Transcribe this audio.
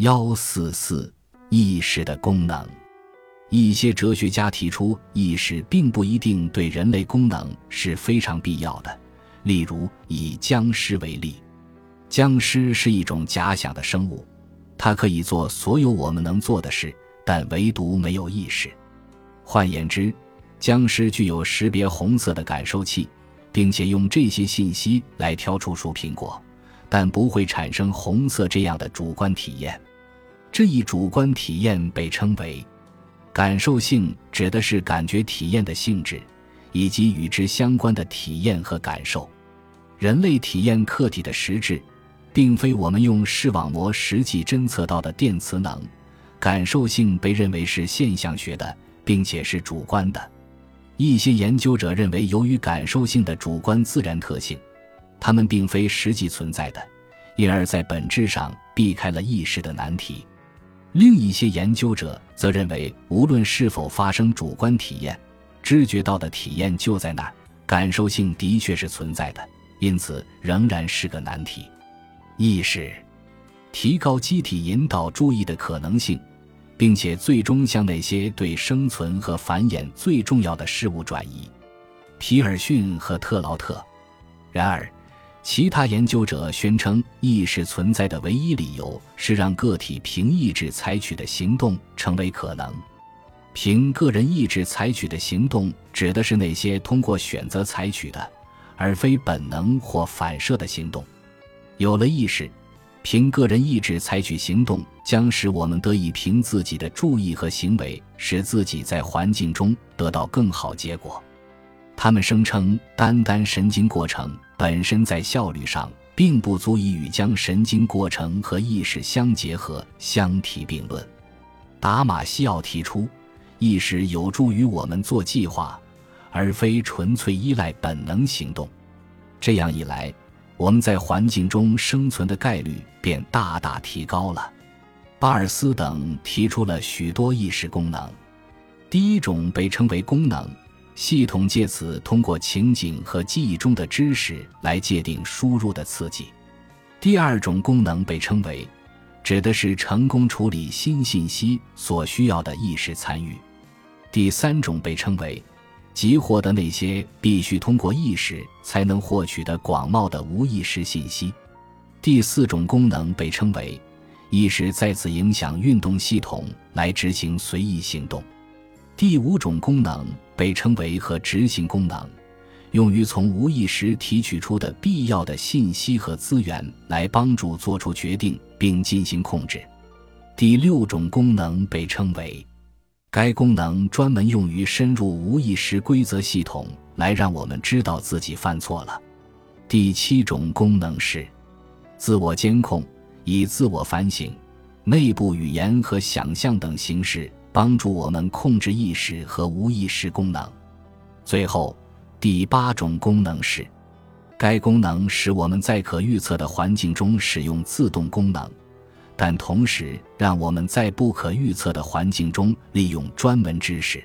幺四四意识的功能。一些哲学家提出，意识并不一定对人类功能是非常必要的。例如，以僵尸为例，僵尸是一种假想的生物，它可以做所有我们能做的事，但唯独没有意识。换言之，僵尸具有识别红色的感受器，并且用这些信息来挑出熟苹果，但不会产生红色这样的主观体验。这一主观体验被称为。感受性指的是感觉体验的性质，以及与之相关的体验和感受。人类体验客体的实质，并非我们用视网膜实际侦测到的电磁能。感受性被认为是现象学的，并且是主观的。一些研究者认为，由于感受性的主观自然特性，它们并非实际存在的，因而，在本质上避开了意识的难题。另一些研究者则认为，无论是否发生主观体验，知觉到的体验就在那儿，感受性的确是存在的，因此仍然是个难题。意识提高机体引导注意的可能性，并且最终向那些对生存和繁衍最重要的事物转移。皮尔逊和特劳特。然而。其他研究者宣称，意识存在的唯一理由是让个体凭意志采取的行动成为可能。凭个人意志采取的行动，指的是那些通过选择采取的，而非本能或反射的行动。有了意识，凭个人意志采取行动，将使我们得以凭自己的注意和行为，使自己在环境中得到更好结果。他们声称，单单神经过程。本身在效率上并不足以与将神经过程和意识相结合相提并论。达马西奥提出，意识有助于我们做计划，而非纯粹依赖本能行动。这样一来，我们在环境中生存的概率便大大提高了。巴尔斯等提出了许多意识功能，第一种被称为功能。系统借此通过情景和记忆中的知识来界定输入的刺激。第二种功能被称为，指的是成功处理新信息所需要的意识参与。第三种被称为，即获得那些必须通过意识才能获取的广袤的无意识信息。第四种功能被称为，意识再次影响运动系统来执行随意行动。第五种功能被称为和执行功能，用于从无意识提取出的必要的信息和资源来帮助做出决定并进行控制。第六种功能被称为，该功能专门用于深入无意识规则系统来让我们知道自己犯错了。第七种功能是，自我监控，以自我反省、内部语言和想象等形式。帮助我们控制意识和无意识功能。最后，第八种功能是，该功能使我们在可预测的环境中使用自动功能，但同时让我们在不可预测的环境中利用专门知识。